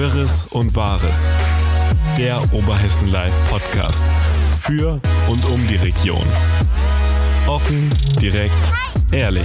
Wirres und Wahres. Der Oberhessen Live Podcast. Für und um die Region. Offen, direkt, ehrlich.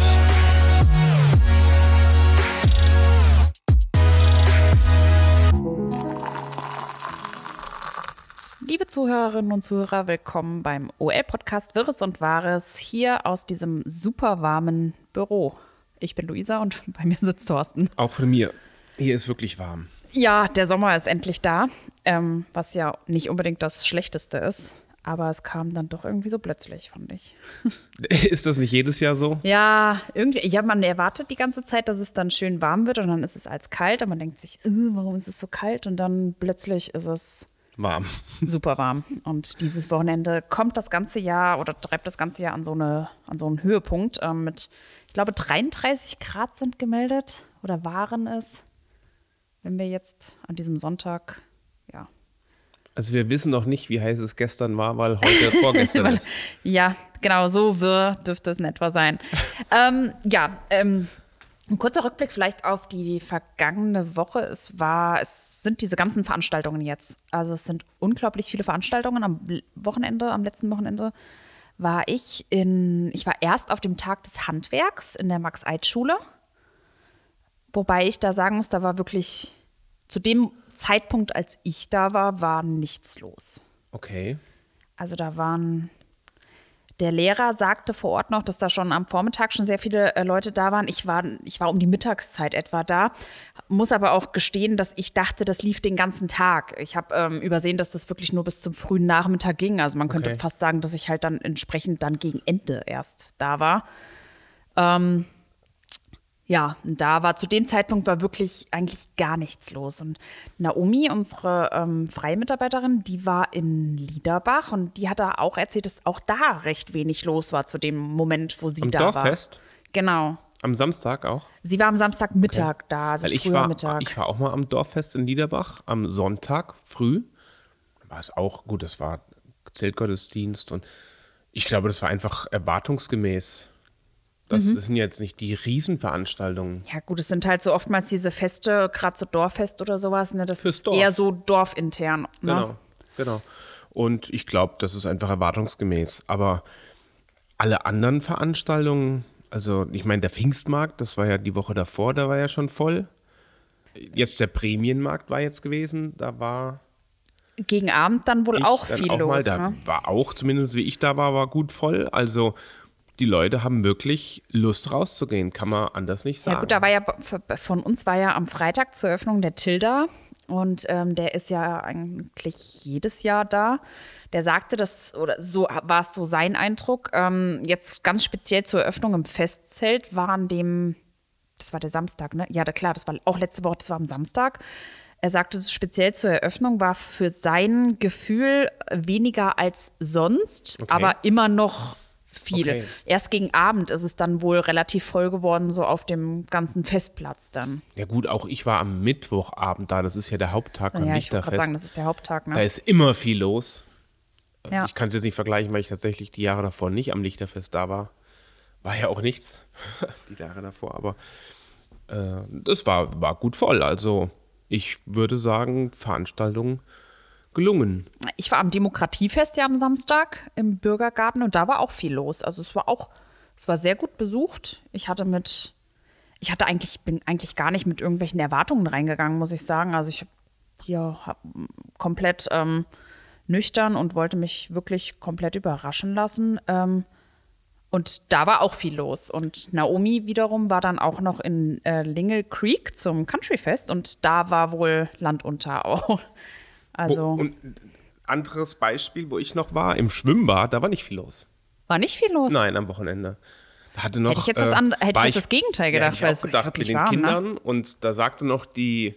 Liebe Zuhörerinnen und Zuhörer, willkommen beim OL-Podcast Wirres und Wahres hier aus diesem super warmen Büro. Ich bin Luisa und bei mir sitzt Thorsten. Auch von mir. Hier ist wirklich warm. Ja, der Sommer ist endlich da, ähm, was ja nicht unbedingt das Schlechteste ist. Aber es kam dann doch irgendwie so plötzlich, fand ich. Ist das nicht jedes Jahr so? Ja, irgendwie, ja, man erwartet die ganze Zeit, dass es dann schön warm wird und dann ist es als kalt und man denkt sich, äh, warum ist es so kalt? Und dann plötzlich ist es Warm. super warm. Und dieses Wochenende kommt das ganze Jahr oder treibt das ganze Jahr an so, eine, an so einen Höhepunkt ähm, mit, ich glaube, 33 Grad sind gemeldet oder waren es, wenn wir jetzt an diesem Sonntag, ja. Also wir wissen noch nicht, wie heiß es gestern war, weil heute vorgestern ist. Ja, genau, so wirr dürfte es in etwa sein. ähm, ja, ähm, ein kurzer Rückblick vielleicht auf die vergangene Woche. Es war, es sind diese ganzen Veranstaltungen jetzt. Also es sind unglaublich viele Veranstaltungen. Am Wochenende, am letzten Wochenende war ich in, ich war erst auf dem Tag des Handwerks in der Max-Eid-Schule. Wobei ich da sagen muss, da war wirklich zu dem Zeitpunkt, als ich da war, war nichts los. Okay. Also da waren, der Lehrer sagte vor Ort noch, dass da schon am Vormittag schon sehr viele äh, Leute da waren. Ich war, ich war um die Mittagszeit etwa da, muss aber auch gestehen, dass ich dachte, das lief den ganzen Tag. Ich habe ähm, übersehen, dass das wirklich nur bis zum frühen Nachmittag ging. Also man könnte Okay. fast sagen, dass ich halt dann entsprechend dann gegen Ende erst da war. Ähm, ja, und da war zu dem Zeitpunkt war wirklich eigentlich gar nichts los. Und Naomi, unsere ähm, freie Mitarbeiterin, die war in Liederbach und die hat da auch erzählt, dass auch da recht wenig los war zu dem Moment, wo sie Am da Dorffest? war. Genau. Am Samstag auch? Sie war am Samstagmittag da, also Weil ich früher war, Mittag. ich war auch mal am Dorffest in Niederbach am Sonntag früh. War es auch gut, das war Zeltgottesdienst und ich glaube, das war einfach erwartungsgemäß. Das Mhm. sind jetzt nicht die Riesenveranstaltungen. ja, gut, es sind halt so oftmals diese Feste, gerade so Dorffest oder sowas, ne? Das Fürs ist Dorf. eher so dorfintern. Ne? Genau, genau. Und ich glaube, das ist einfach erwartungsgemäß. Aber alle anderen Veranstaltungen, also ich meine, der Pfingstmarkt, das war ja die Woche davor, da war ja schon voll. Jetzt der Prämienmarkt war jetzt gewesen, da war Gegen Abend dann wohl auch viel auch mal, los. da ne? war auch, zumindest wie ich da war, war gut voll. Also die Leute haben wirklich Lust rauszugehen, kann man anders nicht sagen. Ja gut, da war ja von uns war ja am Freitag zur Eröffnung der Tilda und ähm, der ist ja eigentlich jedes Jahr da. Der sagte, dass oder so war es so sein Eindruck. Ähm, jetzt ganz speziell zur Eröffnung im Festzelt war an dem, das war der Samstag, ne? Ja, da, klar, das war auch letzte Woche, das war am Samstag. Er sagte, speziell zur Eröffnung war für sein Gefühl weniger als sonst, Okay. aber immer noch viele. Okay. Erst gegen Abend ist es dann wohl relativ voll geworden, so auf dem ganzen Festplatz dann. ja gut, auch ich war am Mittwochabend da, das ist ja der Haupttag Ja, ich wollte gerade Lichterfest. sagen, das ist der Haupttag, Da ne? ist immer viel los. Ja. Ich kann es jetzt nicht vergleichen, weil ich tatsächlich die Jahre davor nicht am Lichterfest da war. War ja auch nichts, die Jahre davor, aber äh, das war, war gut voll. Also ich würde sagen, Veranstaltung gelungen. Ich war am Demokratiefest ja am Samstag im Bürgergarten und da war auch viel los. Also es war auch, es war sehr gut besucht. Ich hatte mit, ich hatte eigentlich, bin eigentlich gar nicht mit irgendwelchen Erwartungen reingegangen, muss ich sagen. Also ich hab hier hab komplett ähm, nüchtern und wollte mich wirklich komplett überraschen lassen. Ähm, und da war auch viel los. Und Naomi wiederum war dann auch noch in äh, Lingle Creek zum Countryfest und da war wohl Land unter auch. Also Wo, und anderes Beispiel, wo ich noch war, im Schwimmbad, da war nicht viel los. war nicht viel los. Nein, am Wochenende. Da hatte noch, Hätte ich jetzt das and- hätte ich jetzt das Gegenteil ja, gedacht, hätte ich weil auch es gedacht, mit den warm, ne? Kindern. Und da sagte noch die,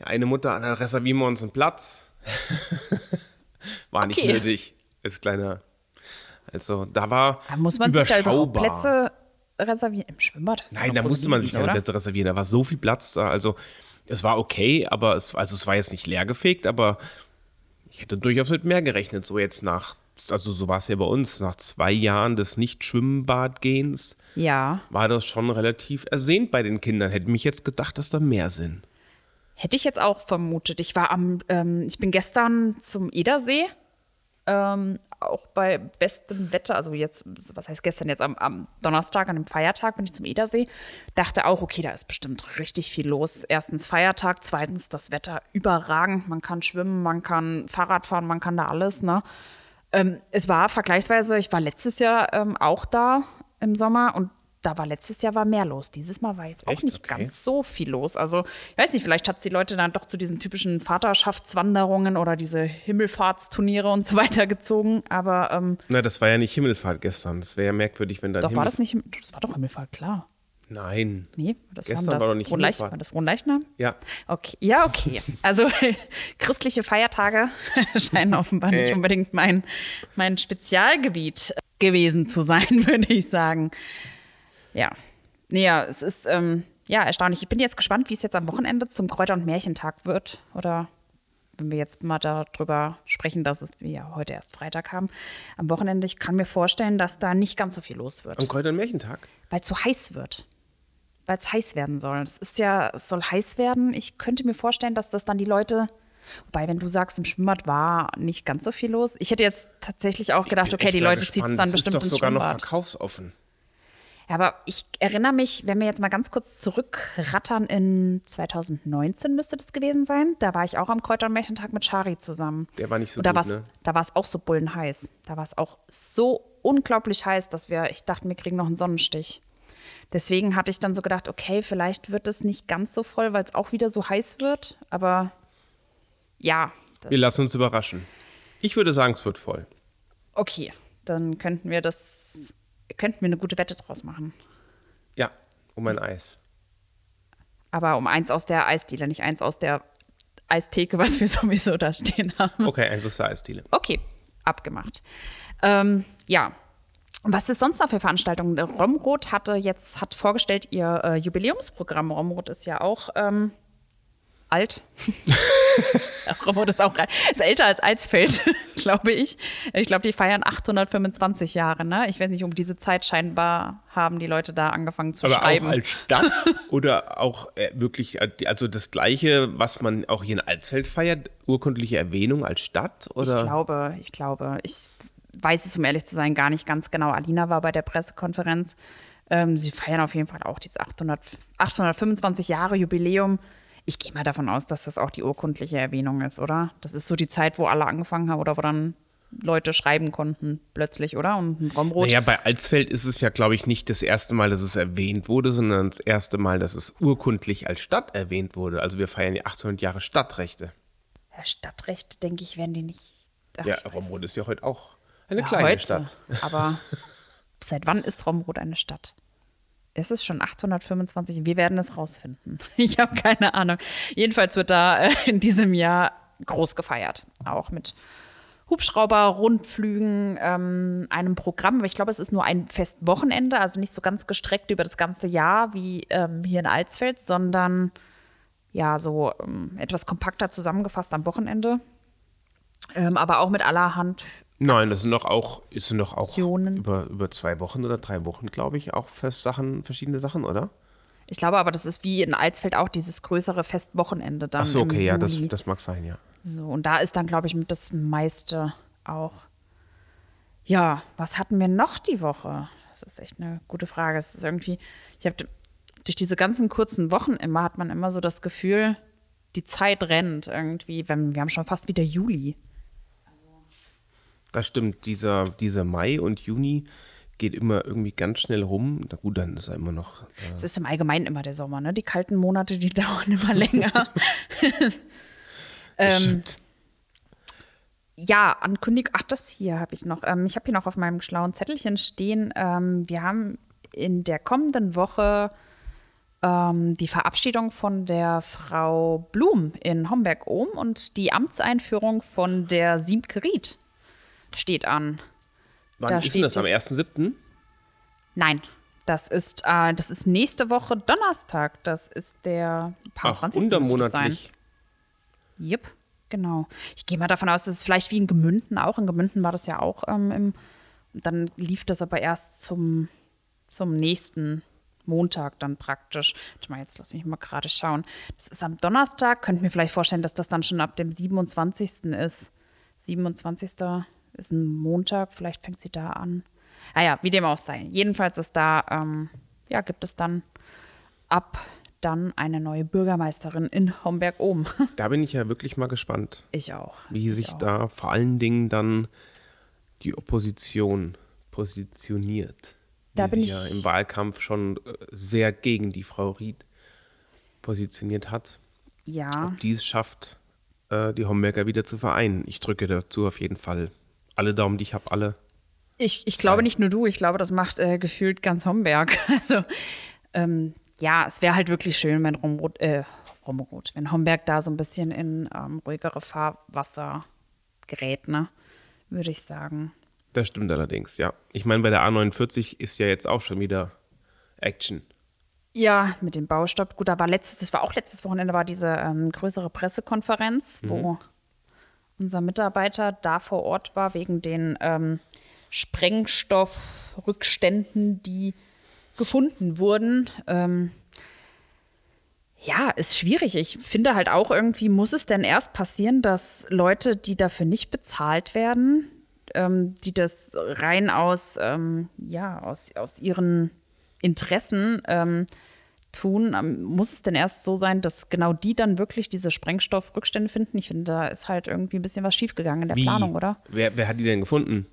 die eine Mutter, "Ah, da reservieren wir uns einen Platz. war nicht Okay. nötig. Als kleiner. Also da war Da muss man sich da überhaupt. Plätze reservieren. Im Schwimmbad? Das ist Nein, da musste man sich keine? Plätze reservieren. Da war so viel Platz da. Also es war okay, aber es, also es war jetzt nicht leergefegt, aber ich hätte durchaus mit mehr gerechnet. So jetzt nach, also so war es ja bei uns, nach zwei Jahren des Nicht-Schwimmbadgehens Ja. war das schon relativ ersehnt bei den Kindern. Hätte mich jetzt gedacht, dass da mehr sind. Hätte ich jetzt auch vermutet. Ich war am, ähm, ich bin gestern zum Edersee, ähm, auch bei bestem Wetter, also jetzt, was heißt gestern, jetzt am, am, Donnerstag, an dem Feiertag bin ich zum Edersee, dachte auch, okay, da ist bestimmt richtig viel los. Erstens Feiertag, zweitens das Wetter überragend, man kann schwimmen, man kann Fahrrad fahren, man kann da alles, ne? Ähm, es war vergleichsweise, ich war letztes Jahr ähm, auch da im Sommer und da war letztes Jahr war mehr los. Dieses Mal war jetzt auch Echt? nicht Okay. ganz so viel los. Also, ich weiß nicht, vielleicht hat es die Leute dann doch zu diesen typischen Vaterschaftswanderungen oder diese Himmelfahrtsturniere und so weiter gezogen. Aber ähm, Na, das war ja nicht Himmelfahrt gestern. Das wäre ja merkwürdig, wenn dann doch Himmel... war das nicht, das war doch Himmelfahrt, klar. Nein. Nee, das Gestern das war doch nicht Fronleich- Himmelfahrt. War das Fronleichnam? Ja. Okay, ja, okay. Also christliche Feiertage scheinen offenbar nicht Äh. unbedingt mein, mein Spezialgebiet gewesen zu sein, würde ich sagen. Ja. Nee, ja, es ist ähm, ja erstaunlich. Ich bin jetzt gespannt, wie es jetzt am Wochenende zum Kräuter- und Märchentag wird. Oder wenn wir jetzt mal darüber sprechen, dass es wir ja heute erst Freitag haben. Am Wochenende, ich kann mir vorstellen, dass da nicht ganz so viel los wird Am Kräuter- und Märchentag? weil es so heiß wird. Weil es heiß werden soll. Es ist ja, es soll heiß werden. Ich könnte mir vorstellen, dass das dann die Leute. Wobei, wenn du sagst, im Schwimmbad war nicht ganz so viel los. Ich hätte jetzt tatsächlich auch gedacht, okay, die Leute ziehen es dann bestimmt ist doch ins sogar noch Schwimmbad. verkaufsoffen. Ja, aber ich erinnere mich, wenn wir jetzt mal ganz kurz zurückrattern, in 2019 müsste das gewesen sein. Da war ich auch am Kräuter- und Märchentag mit Shari zusammen. Der war nicht so Und da gut, ne? Da war es auch so bullenheiß. Da war es auch so unglaublich heiß, dass wir, ich dachte, wir kriegen noch einen Sonnenstich. Deswegen hatte ich dann so gedacht, okay, vielleicht wird es nicht ganz so voll, weil es auch wieder so heiß wird. Aber ja, das, Wir lassen uns überraschen. Ich würde sagen, es wird voll. okay, dann könnten wir das, könnten wir eine gute Wette draus machen. Ja, um ein Eis. Aber um eins aus der Eisdiele, nicht eins aus der Eistheke, was wir sowieso da stehen haben. Okay, eins aus der Eisdiele. Okay, abgemacht. Ähm, ja. Was ist sonst noch für Veranstaltungen? Romrod hatte jetzt, hat vorgestellt ihr äh, Jubiläumsprogramm. Romrod ist ja auch ähm, alt. Romrod ist auch ist älter als Alsfeld, glaube ich. Ich glaube, die feiern 825 Jahre. Ne? Ich weiß nicht, um diese Zeit scheinbar haben die Leute da angefangen zu Aber schreiben. auch als Stadt oder auch äh, wirklich, also das Gleiche, was man auch hier in Alsfeld feiert, urkundliche Erwähnung als Stadt? Oder? Ich glaube, ich glaube, ich weiß es, um ehrlich zu sein, gar nicht ganz genau. Alina war bei der Pressekonferenz. Ähm, sie feiern auf jeden Fall auch dieses 800, 825 Jahre Jubiläum. Ich gehe mal davon aus, dass das auch die urkundliche Erwähnung ist, oder? Das ist so die Zeit, wo alle angefangen haben oder wo dann Leute schreiben konnten plötzlich, oder? Und ein Romrod. Naja, bei Alsfeld ist es ja, glaube ich, nicht das erste Mal, dass es erwähnt wurde, sondern das erste Mal, dass es urkundlich als Stadt erwähnt wurde. Also wir feiern die 800 Jahre Stadtrechte. Ja, Stadtrechte, denke ich, werden die nicht. Ach, ja, Romrod ist ja heute auch eine Ja, kleine heute. Stadt. Aber seit wann ist Romrod eine Stadt? Es ist schon 825. Wir werden es rausfinden. Ich habe keine Ahnung. Jedenfalls wird da äh, in diesem Jahr groß gefeiert. Auch mit Hubschrauber, Rundflügen, ähm, einem Programm. Aber ich glaube, es ist nur ein Festwochenende, also nicht so ganz gestreckt über das ganze Jahr wie ähm, hier in Alsfeld, sondern ja, so ähm, etwas kompakter zusammengefasst am Wochenende. Ähm, aber auch mit allerhand Nein, das sind doch auch, sind doch auch über, über zwei Wochen oder drei Wochen, glaube ich, auch fest Sachen, verschiedene Sachen, oder? Ich glaube aber, das ist wie in Alsfeld auch dieses größere Festwochenende dann. Ach so, okay, ja, das, das mag sein, ja. So, und da ist dann, glaube ich, das meiste auch. Ja, was hatten wir noch die Woche? Das ist echt eine gute Frage. Es ist irgendwie, ich habe durch diese ganzen kurzen Wochen immer hat man immer so das Gefühl, die Zeit rennt irgendwie. Wenn, wir haben schon fast wieder Juli. Das stimmt, dieser, dieser Mai und Juni geht immer irgendwie ganz schnell rum. Na gut, dann ist er immer noch. Äh, Es ist im Allgemeinen immer der Sommer, ne? Die kalten Monate, die dauern immer länger. Ähm, stimmt. Ja, Ankündigung, ach, das hier habe ich noch. Ähm, ich habe hier noch auf meinem schlauen Zettelchen stehen. Ähm, wir haben in der kommenden Woche ähm, die Verabschiedung von der Frau Blum in Homberg-Ohm und die Amtseinführung von der Siemke Ried steht an. Wann da ist denn das? Am jetzt- 1.7.? Nein, das ist, äh, das ist nächste Woche Donnerstag. Das ist der paar Ach, 20. müsste es untermonatlich. Sein. Jep, genau. Ich gehe mal davon aus, dass es vielleicht wie in Gemünden auch. In Gemünden war das ja auch ähm, im. Dann lief das aber erst zum, zum nächsten Montag dann praktisch. Warte mal, jetzt lass mich mal gerade schauen. Das ist am Donnerstag. Könnt mir vielleicht vorstellen, dass das dann schon ab dem 27. ist. 27. ist ein Montag, vielleicht fängt sie da an. Naja, wie dem auch sei. Jedenfalls ist da, ähm, ja, gibt es dann ab dann eine neue Bürgermeisterin in Homberg-Ohm. Da bin ich ja wirklich mal gespannt, Ich auch. wie ich sich auch. da vor allen Dingen dann die Opposition positioniert. Da die sich ja im Wahlkampf schon äh, sehr gegen die Frau Ried positioniert hat. Ja, Ob die es schafft, äh, die Homberger wieder zu vereinen. Ich drücke dazu auf jeden Fall alle Daumen, die ich habe, alle. ich, ich glaube nicht nur du, ich glaube, das macht äh, gefühlt ganz Homberg. Also, ähm, ja, es wäre halt wirklich schön, wenn Romrod, äh, Romrod, wenn Homberg da so ein bisschen in ähm, ruhigere Fahrwasser gerät, ne? Würde ich sagen. Das stimmt allerdings, ja. Ich meine, bei der A49 ist ja jetzt auch schon wieder Action. Ja, mit dem Baustopp. Gut, da war letztes, das war auch letztes Wochenende war diese ähm, größere Pressekonferenz, wo unser Mitarbeiter da vor Ort war wegen den ähm, Sprengstoffrückständen, die gefunden wurden. Ähm, ja, ist schwierig. Ich finde halt auch irgendwie, muss es denn erst passieren, dass Leute, die dafür nicht bezahlt werden, ähm, die das rein aus, ähm, ja, aus, aus ihren Interessen ähm, tun, ähm, muss es denn erst so sein, dass genau die dann wirklich diese Sprengstoffrückstände finden? Ich finde, da ist halt irgendwie ein bisschen was schiefgegangen in der Planung, oder? Wer, wer hat die denn gefunden?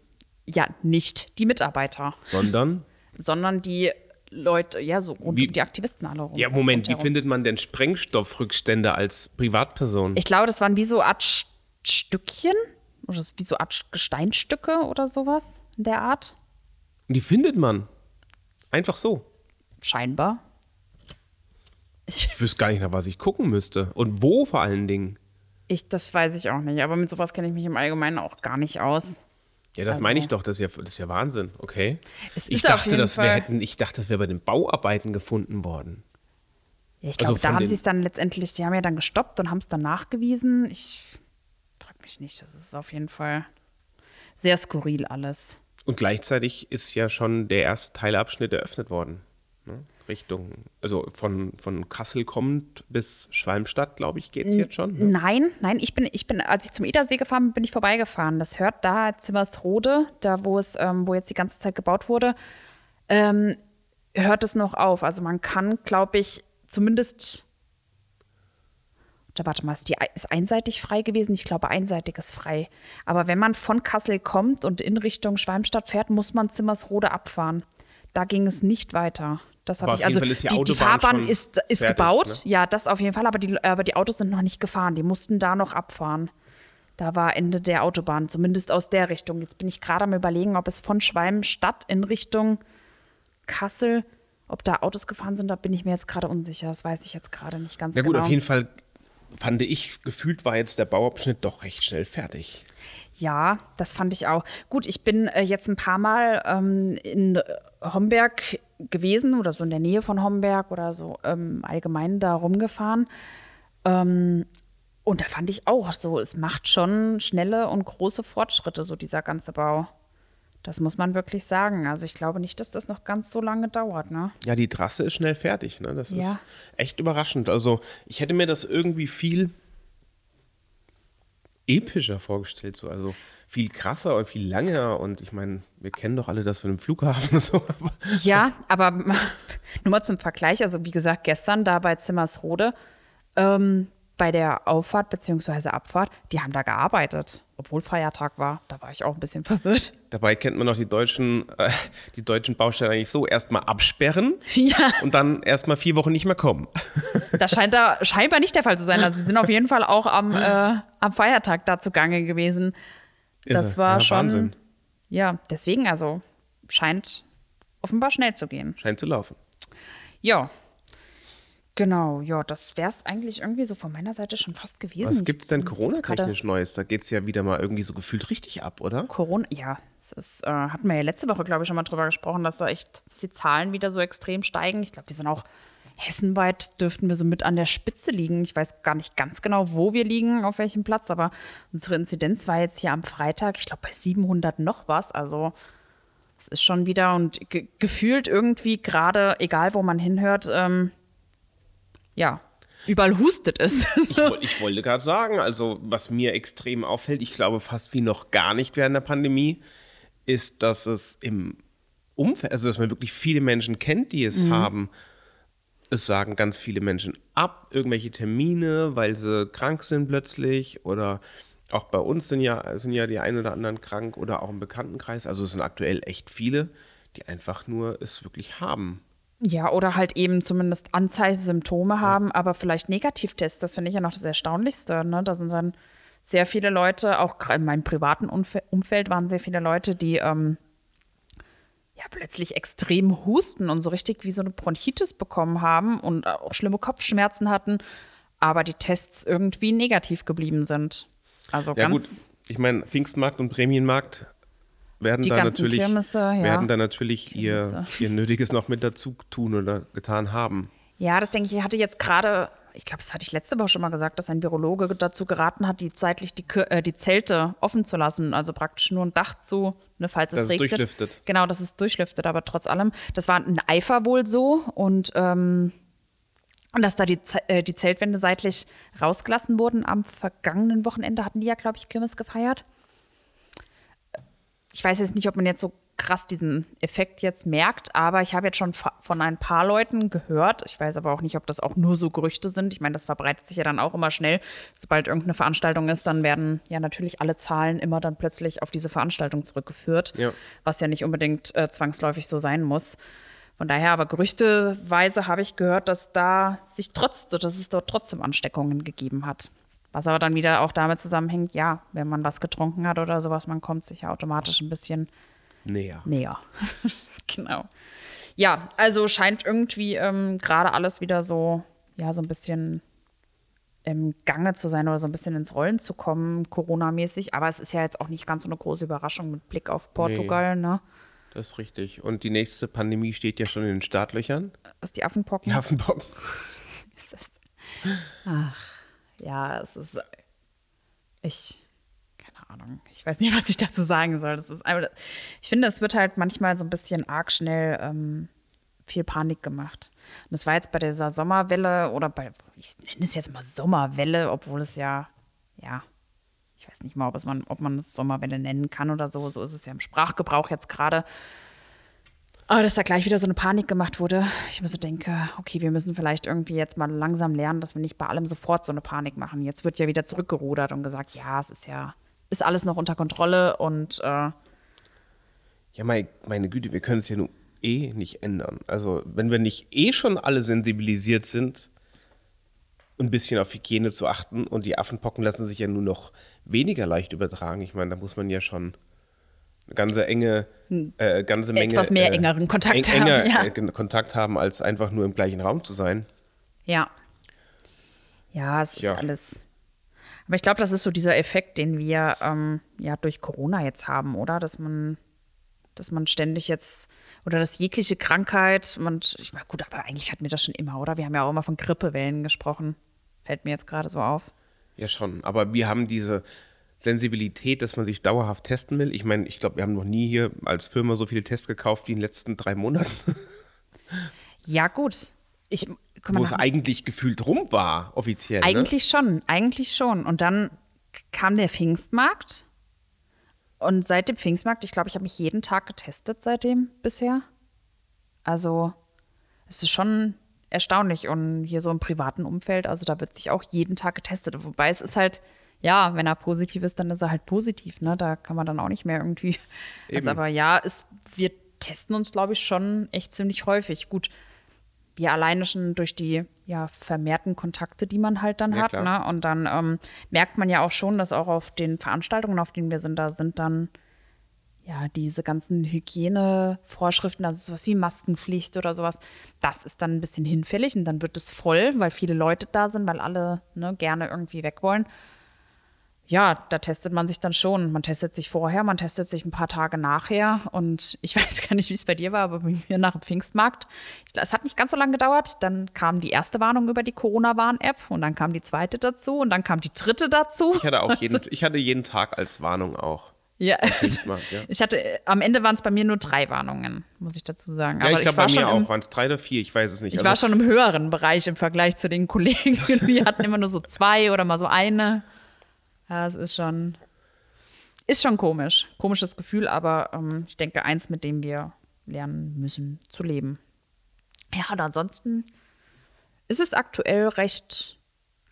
Ja, nicht die Mitarbeiter, Sondern? sondern die Leute, ja, so rund Wie- um die Aktivisten alle rum. Ja, Moment, wie findet man denn Sprengstoffrückstände als Privatperson? Ich glaube, das waren wie so Art Sch- Stückchen oder wie so Art Gesteinstücke oder sowas in der Art. die findet man. Einfach so. Scheinbar. Ich, Ich wüsste gar nicht, nach was ich gucken müsste. Und wo vor allen Dingen. ich, das weiß ich auch nicht, aber mit sowas kenne ich mich im Allgemeinen auch gar nicht aus. Ja, das Also- meine ich doch, das ist, ja, das ist ja Wahnsinn, okay? Es ich dachte, jeden das wär, Fall- hätten, ich dachte, das wäre bei den Bauarbeiten gefunden worden. Ja, ich Also glaube, da von haben sie es dann letztendlich, sie haben ja dann gestoppt und haben es dann nachgewiesen. Ich frage mich nicht, das ist auf jeden Fall sehr skurril alles. Und gleichzeitig ist ja schon der erste Teilabschnitt eröffnet worden. Ne? Richtung, also von, von Kassel kommend bis Schwalmstadt, glaube ich, geht es jetzt schon. Ne? Nein, nein, ich bin, ich bin, als ich zum Edersee gefahren bin, bin ich vorbeigefahren. Das hört da Zimmersrode, da wo es, ähm, wo jetzt die ganze Zeit gebaut wurde, ähm, hört es noch auf. Also man kann, glaube ich, zumindest. Da warte mal, ist, die, ist einseitig frei gewesen? Ich glaube, einseitig ist frei. Aber wenn man von Kassel kommt und in Richtung Schwalmstadt fährt, muss man Zimmersrode abfahren. Da ging es nicht weiter. Das habe ich. Also die die, die Fahrbahn ist, ist fertig, gebaut. ne? Ja, das auf jeden Fall. Aber die, aber die Autos sind noch nicht gefahren. Die mussten da noch abfahren. Da war Ende der Autobahn, zumindest aus der Richtung. Jetzt bin ich gerade am Überlegen, ob es von Schwalmstadt in Richtung Kassel, ob da Autos gefahren sind. Da bin ich mir jetzt gerade unsicher. Das weiß ich jetzt gerade nicht ganz Na gut, genau. auf jeden Fall fand ich, gefühlt war jetzt der Bauabschnitt doch recht schnell fertig. Ja, das fand ich auch. Gut, ich bin äh, jetzt ein paar Mal ähm, in äh, Homberg gewesen oder so in der Nähe von Homberg oder so ähm, allgemein da rumgefahren. Ähm, und da fand ich auch so, es macht schon schnelle und große Fortschritte, so dieser ganze Bau. Das muss man wirklich sagen. Also ich glaube nicht, dass das noch ganz so lange dauert, ne? Ja, die Trasse ist schnell fertig. Ne? Das Ja. ist echt überraschend. Also ich hätte mir das irgendwie viel epischer vorgestellt. So. Also viel krasser und viel länger. Und ich meine, wir kennen doch alle das von dem Flughafen und so. Ja, aber nur mal zum Vergleich. Also wie gesagt, gestern da bei Zimmersrode, ähm, bei der Auffahrt bzw. Abfahrt, die haben da gearbeitet, obwohl Feiertag war. Da war ich auch ein bisschen verwirrt. dabei kennt man doch die deutschen, äh, die deutschen Baustellen eigentlich so. Erstmal absperren Ja. und dann erstmal vier Wochen nicht mehr kommen. Das scheint da scheinbar nicht der Fall zu sein. Also sie sind auf jeden Fall auch am, äh, am Feiertag da zugange gewesen. Das Irre. war ja, schon. Wahnsinn. Ja, deswegen also scheint offenbar schnell zu gehen. Scheint zu laufen. Ja. Genau, ja, das wäre es eigentlich irgendwie so von meiner Seite schon fast gewesen. Was gibt es denn Corona-technisch Neues? Da geht es ja wieder mal irgendwie so gefühlt richtig ab, oder? Corona, ja, es ist, äh, hatten wir ja letzte Woche, glaube ich, schon mal drüber gesprochen, dass da echt dass die Zahlen wieder so extrem steigen. Ich glaube, wir sind auch hessenweit, dürften wir so mit an der Spitze liegen. Ich weiß gar nicht ganz genau, wo wir liegen, auf welchem Platz, aber unsere Inzidenz war jetzt hier am Freitag, ich glaube, bei 700 noch was. Also es ist schon wieder und ge gefühlt irgendwie gerade, egal wo man hinhört, ähm, ja, überall hustet es. Ich, ich wollte gerade sagen, also was mir extrem auffällt, ich glaube fast wie noch gar nicht während der Pandemie, ist, dass es im Umfeld, also dass man wirklich viele Menschen kennt, die es haben. Es sagen ganz viele Menschen ab, irgendwelche Termine, weil sie krank sind plötzlich oder auch bei uns sind ja, sind ja die ein oder anderen krank oder auch im Bekanntenkreis. Also es sind aktuell echt viele, die einfach nur es wirklich haben. Ja, oder halt eben zumindest Anzeichen, Symptome haben, aber vielleicht Negativtests. Das finde ich ja noch das Erstaunlichste. Ne? Da sind dann sehr viele Leute, auch in meinem privaten Umfe Umfeld waren sehr viele Leute, die ähm, ja plötzlich extrem husten und so richtig wie so eine Bronchitis bekommen haben und auch schlimme Kopfschmerzen hatten, aber die Tests irgendwie negativ geblieben sind. Also Ja gut, ganz ich meine, Pfingstmarkt und Prämienmarkt werden da natürlich, Kirmesse, ja. werden da natürlich ihr, ihr Nötiges noch mit dazu tun oder getan haben. Ja, das denke ich, ich hatte jetzt gerade, ich glaube, das hatte ich letzte Woche schon mal gesagt, dass ein Virologe dazu geraten hat, die zeitlich die, äh, die Zelte offen zu lassen, also praktisch nur ein Dach zu, ne, falls Dass es es regnet. durchlüftet. Genau, dass es durchlüftet, aber trotz allem, das war in Eifer wohl so und ähm, dass da die, äh, die Zeltwände seitlich rausgelassen wurden. Am vergangenen Wochenende hatten die ja, glaube ich, Kirmes gefeiert. Ich weiß jetzt nicht, ob man jetzt so krass diesen Effekt jetzt merkt, aber ich habe jetzt schon von ein paar Leuten gehört. Ich weiß aber auch nicht, ob das auch nur so Gerüchte sind. Ich meine, das verbreitet sich ja dann auch immer schnell. Sobald irgendeine Veranstaltung ist, dann werden ja natürlich alle Zahlen immer dann plötzlich auf diese Veranstaltung zurückgeführt, Ja. was ja nicht unbedingt äh, zwangsläufig so sein muss. Von daher, aber gerüchteweise habe ich gehört, dass da sich trotz, dass es dort trotzdem Ansteckungen gegeben hat. Was aber dann wieder auch damit zusammenhängt, ja, wenn man was getrunken hat oder sowas, man kommt sich ja automatisch ein bisschen Näher. näher. genau. Ja, also scheint irgendwie ähm, gerade alles wieder so, ja, so ein bisschen im Gange zu sein oder so ein bisschen ins Rollen zu kommen, Corona-mäßig. Aber es ist ja jetzt auch nicht ganz so eine große Überraschung mit Blick auf Portugal, ne? Das ist richtig. Und die nächste Pandemie steht ja schon in den Startlöchern. Was die Affenpocken. Die. Ist das- Ach, ja, es ist. Ich. Ahnung. Ich weiß nicht, was ich dazu sagen soll. Das ist einfach, ich finde, es wird halt manchmal so ein bisschen arg schnell ähm, viel Panik gemacht. Und das war jetzt bei dieser Sommerwelle oder bei, ich nenne es jetzt mal Sommerwelle, obwohl es ja, ja, ich weiß nicht mal, ob, es man, ob man es Sommerwelle nennen kann oder so. So ist es ja im Sprachgebrauch jetzt gerade. Aber dass da gleich wieder so eine Panik gemacht wurde. Ich mir so denke, okay, wir müssen vielleicht irgendwie jetzt mal langsam lernen, dass wir nicht bei allem sofort so eine Panik machen. Jetzt wird ja wieder zurückgerudert und gesagt, ja, es ist ja, ist alles noch unter Kontrolle und äh, Ja, mein, meine Güte, wir können es ja nun eh nicht ändern. Also, wenn wir nicht eh schon alle sensibilisiert sind, ein bisschen auf Hygiene zu achten und die Affenpocken lassen sich ja nur noch weniger leicht übertragen. Ich meine, da muss man ja schon eine ganze enge, äh, ganze Menge. Etwas mehr äh, engeren Kontakt haben, enger, ja. äh, Kontakt haben, als einfach nur im gleichen Raum zu sein. ja. Ja, es ist Ja. alles. Aber ich glaube, das ist so dieser Effekt, den wir ähm, ja durch Corona jetzt haben, oder? Dass man, dass man ständig jetzt, oder dass jegliche Krankheit, man, ich meine, gut, aber eigentlich hatten wir das schon immer, oder? Wir haben ja auch immer von Grippewellen gesprochen. Fällt mir jetzt gerade so auf. Ja, schon. Aber wir haben diese Sensibilität, dass man sich dauerhaft testen will. Ich meine, ich glaube, wir haben noch nie hier als Firma so viele Tests gekauft wie in den letzten drei Monaten, Ja, gut. Ich, wo es eigentlich gefühlt rum war, offiziell. ne? eigentlich schon, eigentlich schon. Und dann kam der Pfingstmarkt. Und seit dem Pfingstmarkt, ich glaube, ich habe mich jeden Tag getestet seitdem bisher. Also, es ist schon erstaunlich. Und hier so im privaten Umfeld, also da wird sich auch jeden Tag getestet. Wobei es ist halt, ja, wenn er positiv ist, dann ist er halt positiv, ne? Da kann man dann auch nicht mehr irgendwie. Also, aber ja, es, wir testen uns, glaube ich, schon echt ziemlich häufig. Gut, wir alleine schon durch die ja, vermehrten Kontakte, die man halt dann Ja, hat. klar. Ne? Und dann ähm, merkt man ja auch schon, dass auch auf den Veranstaltungen, auf denen wir sind, da sind dann ja diese ganzen Hygienevorschriften, also sowas wie Maskenpflicht oder sowas, das ist dann ein bisschen hinfällig und dann wird es voll, weil viele Leute da sind, weil alle ne, gerne irgendwie weg wollen. Ja, da testet man sich dann schon. Man testet sich vorher, man testet sich ein paar Tage nachher. Und ich weiß gar nicht, wie es bei dir war, aber bei mir nach dem Pfingstmarkt. Es hat nicht ganz so lange gedauert. Dann kam die erste Warnung über die Corona-Warn-App und dann kam die zweite dazu und dann kam die dritte dazu. Ich hatte auch jeden, ich hatte jeden Tag als Warnung auch. Ja, ja. ich hatte, am Ende waren es bei mir nur drei Warnungen, muss ich dazu sagen. Ja, Aber ich glaube bei mir auch. Waren es drei oder vier? Ich weiß es nicht. Ich Also, war schon im höheren Bereich im Vergleich zu den Kollegen. Wir hatten immer nur so zwei oder mal so eine. Ja, es ist schon, ist schon komisch. Komisches Gefühl, aber ähm, ich denke, eins, mit dem wir lernen müssen zu leben. Ja, und ansonsten ist es aktuell recht,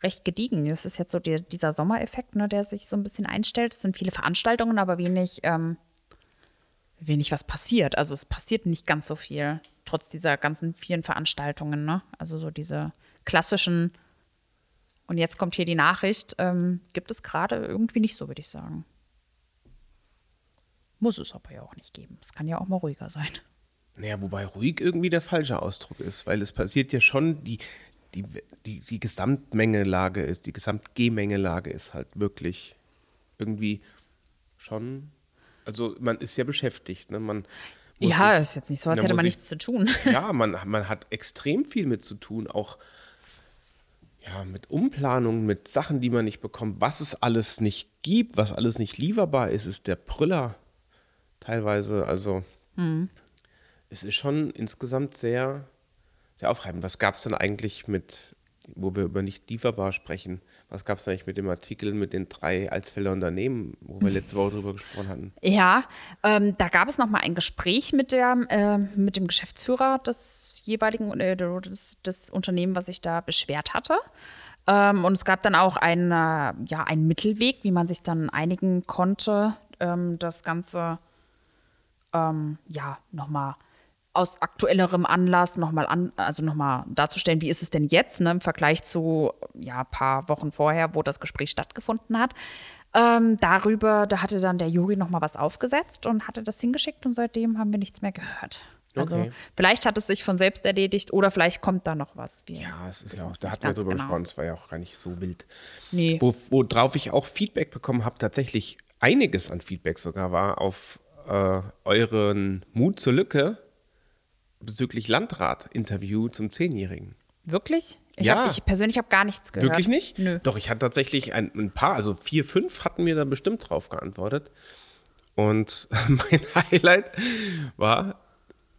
recht gediegen. Es ist jetzt so die, dieser Sommereffekt, ne, der sich so ein bisschen einstellt. Es sind viele Veranstaltungen, aber wenig, ähm, wenig was passiert. Also es passiert nicht ganz so viel, trotz dieser ganzen vielen Veranstaltungen. Ne? Also so diese klassischen, und jetzt kommt hier die Nachricht, ähm, gibt es gerade irgendwie nicht so, würde ich sagen. Muss es aber ja auch nicht geben. Es kann ja auch mal ruhiger sein. Naja, wobei ruhig irgendwie der falsche Ausdruck ist, weil es passiert ja schon, die, die, die, die Gesamtmengelage ist, die Gesamtgemengelage ist halt wirklich irgendwie schon, also man ist ja beschäftigt, ne? Man ja, sich- ist jetzt nicht so, als hätte man ich- nichts zu tun. ja, man, man hat extrem viel mit zu tun, auch ja, mit Umplanungen, mit Sachen, die man nicht bekommt, was es alles nicht gibt, was alles nicht lieferbar ist, ist der Brüller teilweise. Also es ist schon insgesamt sehr, sehr aufreibend. Was gab es denn eigentlich mit, wo wir über nicht lieferbar sprechen, was gab es eigentlich mit dem Artikel mit den drei Alsfelder Unternehmen, wo wir letzte Woche drüber gesprochen hatten? Ja, ähm, da gab es noch mal ein Gespräch mit, der, äh, mit dem Geschäftsführer des jeweiligen äh, des, des Unternehmens, was sich da beschwert hatte. Ähm, und es gab dann auch einen, äh, ja, einen Mittelweg, wie man sich dann einigen konnte, ähm, das Ganze ähm, ja nochmal aus aktuellerem Anlass nochmal an, also nochmal darzustellen, wie ist es denn jetzt, ne, im Vergleich zu ja, paar Wochen vorher, wo das Gespräch stattgefunden hat. Ähm, darüber, da hatte dann der Juri nochmal was aufgesetzt und hatte das hingeschickt und seitdem haben wir nichts mehr gehört. Also Okay. vielleicht hat es sich von selbst erledigt oder vielleicht kommt da noch was. Wir Ja, es ist ja auch, da hatten wir drüber genau. gesprochen, es war ja auch gar nicht so wild. Nee. Wo, worauf ich auch Feedback bekommen habe, tatsächlich einiges an Feedback sogar war auf äh, euren Mut zur Lücke bezüglich Landrat-Interview zum Zehnjährigen. Wirklich? Ich, Ja. hab, ich persönlich habe gar nichts gehört. Wirklich nicht? Nö. Doch, ich hatte tatsächlich ein, ein paar, also vier, fünf hatten mir da bestimmt drauf geantwortet. Und mein Highlight war,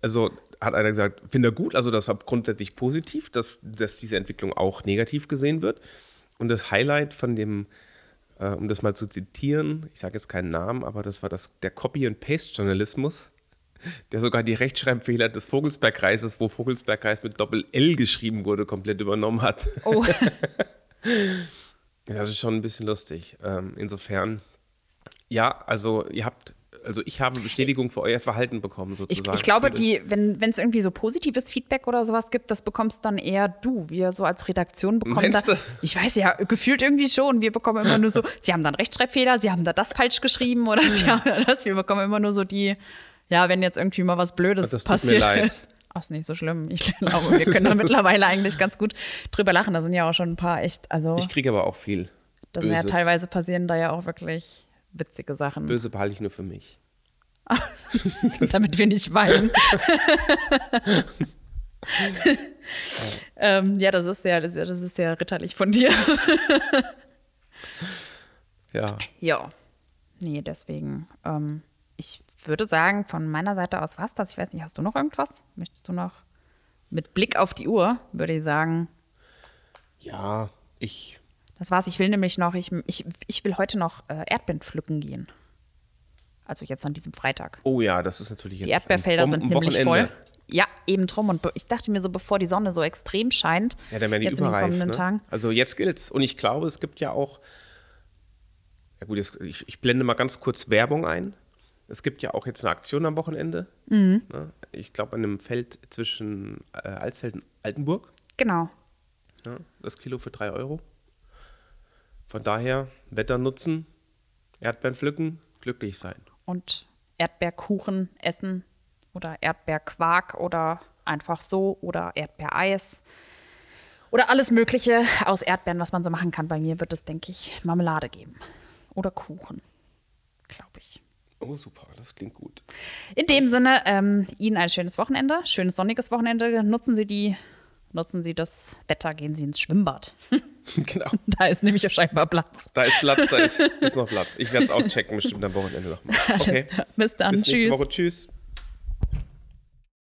also hat einer gesagt, finde er gut, also das war grundsätzlich positiv, dass, dass diese Entwicklung auch negativ gesehen wird. Und das Highlight von dem, äh, um das mal zu zitieren, ich sage jetzt keinen Namen, aber das war das, der Copy-and-Paste-Journalismus, der sogar die Rechtschreibfehler des Vogelsbergkreises, wo Vogelsbergkreis mit Doppel-L geschrieben wurde, komplett übernommen hat. Oh, Das ist schon ein bisschen lustig. Ähm, insofern, ja, also ihr habt, also ich habe Bestätigung für euer Verhalten bekommen, ich, sozusagen. ich glaube, Für- die, wenn es irgendwie so positives Feedback oder sowas gibt, das bekommst dann eher du. Wir so als Redaktion bekommen Meinst da, du? Ich weiß ja, gefühlt irgendwie schon. Wir bekommen immer nur so, sie haben dann Rechtschreibfehler, sie haben da das falsch geschrieben oder sie haben da das. Wir bekommen immer nur so die, ja, wenn jetzt irgendwie mal was Blödes Das passiert ist. Ach, ist nicht so schlimm. Ich glaube, wir können da mittlerweile eigentlich ganz gut drüber lachen. Da sind ja auch schon ein paar echt, also Ich kriege aber auch viel. da sind ja Böses. teilweise passieren da ja auch wirklich witzige Sachen, Böse behalte ich nur für mich. damit wir nicht weinen. ähm, ja, das ist ja, das ist ja, das ist ja ritterlich von dir. Ja. Ja. Nee, deswegen. Ähm, ich würde sagen, von meiner Seite aus war's das. Ich weiß nicht, hast du noch irgendwas? Möchtest du noch? Mit Blick auf die Uhr würde ich sagen, Ja, ich. Das war's. Ich will nämlich noch, ich, ich, ich will heute noch äh, Erdbeeren pflücken gehen. Also jetzt an diesem Freitag. Oh ja, das ist natürlich jetzt. Die Erdbeerfelder sind nämlich voll. Ja, eben drum. Und ich dachte mir so, bevor die Sonne so extrem scheint, Ja, dann werden die jetzt in den überreif. kommenden Ne? Tagen. Also jetzt gilt's. Und ich glaube, es gibt ja auch. Ja gut, jetzt, ich, ich blende mal ganz kurz Werbung ein. Es gibt ja auch jetzt eine Aktion am Wochenende. Mhm. Ne? Ich glaube, an einem Feld zwischen äh, Alsfeld und Altenburg. Genau. Ja, das Kilo für 3 Euro. Von daher Wetter nutzen, Erdbeeren pflücken, glücklich sein. Und Erdbeerkuchen essen oder Erdbeerquark oder einfach so oder Erdbeereis. Oder alles Mögliche aus Erdbeeren, was man so machen kann. Bei mir wird es, denke ich, Marmelade geben. Oder Kuchen, glaube ich. Oh, super, das klingt gut. In dem Sinne, ähm, Ihnen ein schönes Wochenende, schönes sonniges Wochenende. Nutzen Sie die, nutzen Sie das Wetter, gehen Sie ins Schwimmbad. genau. Da ist nämlich scheinbar Platz. Da ist Platz, da ist, ist noch Platz. Ich werde es auch checken, bestimmt am Wochenende nochmal. Okay. Bis dann. Bis nächste Tschüss. Woche. Tschüss.